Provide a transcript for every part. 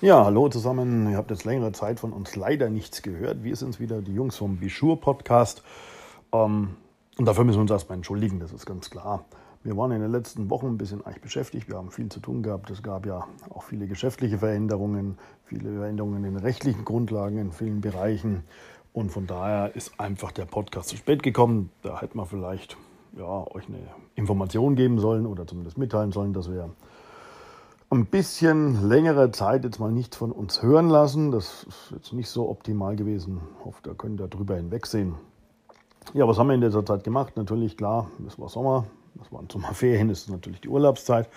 Ja, hallo zusammen. Ihr habt jetzt längere Zeit von uns leider nichts gehört. Wir sind wieder die Jungs vom Bischur Podcast. Ähm, und dafür müssen wir uns erstmal entschuldigen, das ist ganz klar. Wir waren in den letzten Wochen ein bisschen eigentlich beschäftigt. Wir haben viel zu tun gehabt. Es gab ja auch viele geschäftliche Veränderungen, viele Veränderungen in rechtlichen Grundlagen in vielen Bereichen. Und von daher ist einfach der Podcast zu spät gekommen. Da hätte man vielleicht ja, euch eine Information geben sollen oder zumindest mitteilen sollen, dass wir ein bisschen längere Zeit jetzt mal nichts von uns hören lassen. Das ist jetzt nicht so optimal gewesen. Ich hoffe, da könnt ihr drüber hinwegsehen. Ja, was haben wir in dieser Zeit gemacht? Natürlich, klar, es war Sommer, das waren Sommerferien, ist natürlich die Urlaubszeit.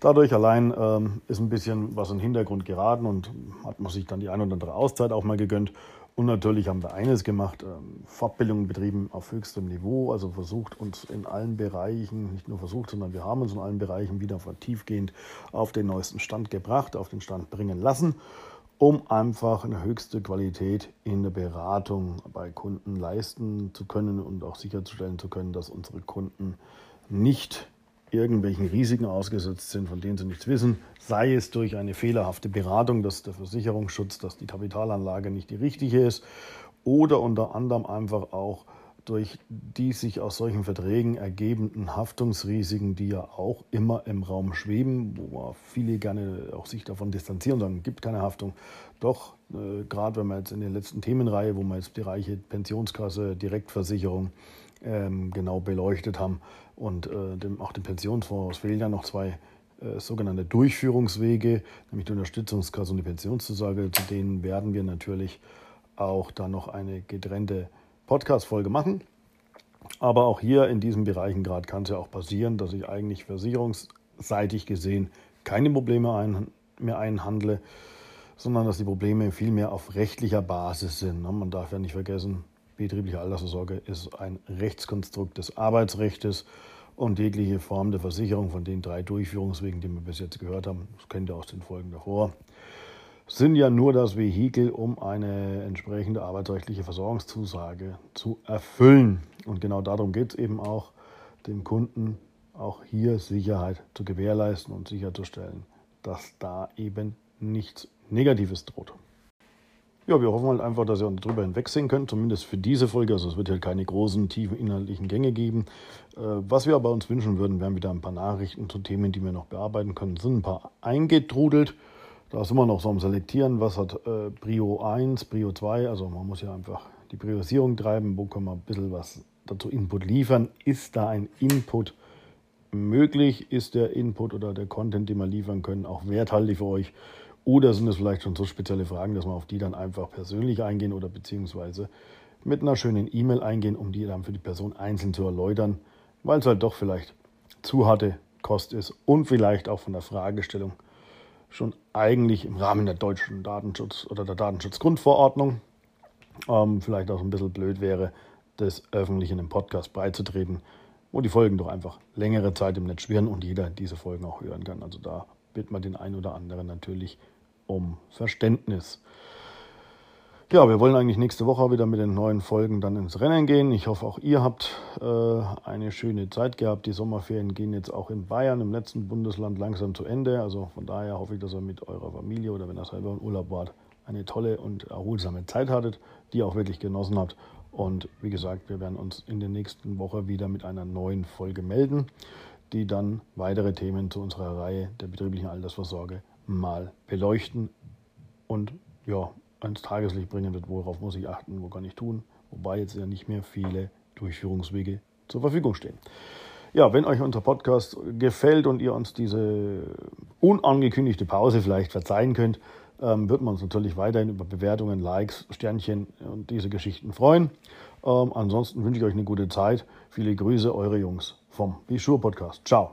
Dadurch allein ähm, ist ein bisschen was in den Hintergrund geraten und hat man sich dann die ein oder andere Auszeit auch mal gegönnt. Und natürlich haben wir eines gemacht, ähm, Fortbildungen betrieben auf höchstem Niveau, also versucht uns in allen Bereichen, nicht nur versucht, sondern wir haben uns in allen Bereichen wieder tiefgehend auf den neuesten Stand gebracht, auf den Stand bringen lassen, um einfach eine höchste Qualität in der Beratung bei Kunden leisten zu können und auch sicherzustellen zu können, dass unsere Kunden nicht irgendwelchen Risiken ausgesetzt sind, von denen sie nichts wissen, sei es durch eine fehlerhafte Beratung, dass der Versicherungsschutz, dass die Kapitalanlage nicht die richtige ist, oder unter anderem einfach auch durch die sich aus solchen Verträgen ergebenden Haftungsrisiken, die ja auch immer im Raum schweben, wo viele gerne auch sich davon distanzieren und sagen, gibt keine Haftung. Doch, äh, gerade wenn wir jetzt in der letzten Themenreihe, wo wir jetzt Bereiche Pensionskasse, Direktversicherung ähm, genau beleuchtet haben, und äh, dem, auch dem Pensionsfonds. Fehlen ja noch zwei äh, sogenannte Durchführungswege, nämlich die Unterstützungskasse und die Pensionszusage. Zu denen werden wir natürlich auch dann noch eine getrennte Podcast-Folge machen. Aber auch hier in diesen Bereichen gerade kann es ja auch passieren, dass ich eigentlich versicherungsseitig gesehen keine Probleme ein, mehr einhandle, sondern dass die Probleme vielmehr auf rechtlicher Basis sind. Man darf ja nicht vergessen, betriebliche Altersvorsorge ist ein Rechtskonstrukt des Arbeitsrechts und jegliche Form der Versicherung von den drei Durchführungswegen, die wir bis jetzt gehört haben, das kennt ihr aus den Folgen davor, sind ja nur das Vehikel, um eine entsprechende arbeitsrechtliche Versorgungszusage zu erfüllen. Und genau darum geht es eben auch, dem Kunden auch hier Sicherheit zu gewährleisten und sicherzustellen, dass da eben nichts Negatives droht. Ja, wir hoffen halt einfach, dass ihr darüber hinwegsehen könnt, zumindest für diese Folge. Also es wird halt keine großen, tiefen inhaltlichen Gänge geben. Äh, was wir aber uns wünschen würden, wären wieder ein paar Nachrichten zu Themen, die wir noch bearbeiten können. Es sind ein paar eingetrudelt. Da sind wir noch so am Selektieren, was hat äh, Prio 1, Prio 2. Also man muss ja einfach die Priorisierung treiben. Wo können wir ein bisschen was dazu Input liefern? Ist da ein Input möglich? Ist der Input oder der Content, den wir liefern können, auch werthaltig für euch? Oder sind es vielleicht schon so spezielle Fragen, dass wir auf die dann einfach persönlich eingehen oder beziehungsweise mit einer schönen E-Mail eingehen, um die dann für die Person einzeln zu erläutern, weil es halt doch vielleicht zu harte Kost ist und vielleicht auch von der Fragestellung schon eigentlich im Rahmen der deutschen Datenschutz- oder der Datenschutzgrundverordnung ähm, vielleicht auch ein bisschen blöd wäre, das öffentlich in einem Podcast beizutreten, wo die Folgen doch einfach längere Zeit im Netz schwirren und jeder diese Folgen auch hören kann. Also da wird man den einen oder anderen natürlich um Verständnis. Ja, wir wollen eigentlich nächste Woche wieder mit den neuen Folgen dann ins Rennen gehen. Ich hoffe, auch ihr habt äh, eine schöne Zeit gehabt. Die Sommerferien gehen jetzt auch in Bayern, im letzten Bundesland, langsam zu Ende. Also von daher hoffe ich, dass ihr mit eurer Familie oder wenn ihr selber im Urlaub wart, eine tolle und erholsame Zeit hattet, die ihr auch wirklich genossen habt. Und wie gesagt, wir werden uns in der nächsten Woche wieder mit einer neuen Folge melden, die dann weitere Themen zu unserer Reihe der betrieblichen Altersvorsorge mal beleuchten und ja, ans Tageslicht bringen wird, worauf muss ich achten, wo kann ich tun, wobei jetzt ja nicht mehr viele Durchführungswege zur Verfügung stehen. Ja, wenn euch unser Podcast gefällt und ihr uns diese unangekündigte Pause vielleicht verzeihen könnt, ähm, würden wir uns natürlich weiterhin über Bewertungen, Likes, Sternchen und diese Geschichten freuen. Ähm, ansonsten wünsche ich euch eine gute Zeit. Viele Grüße, eure Jungs vom Bischur Podcast. Ciao.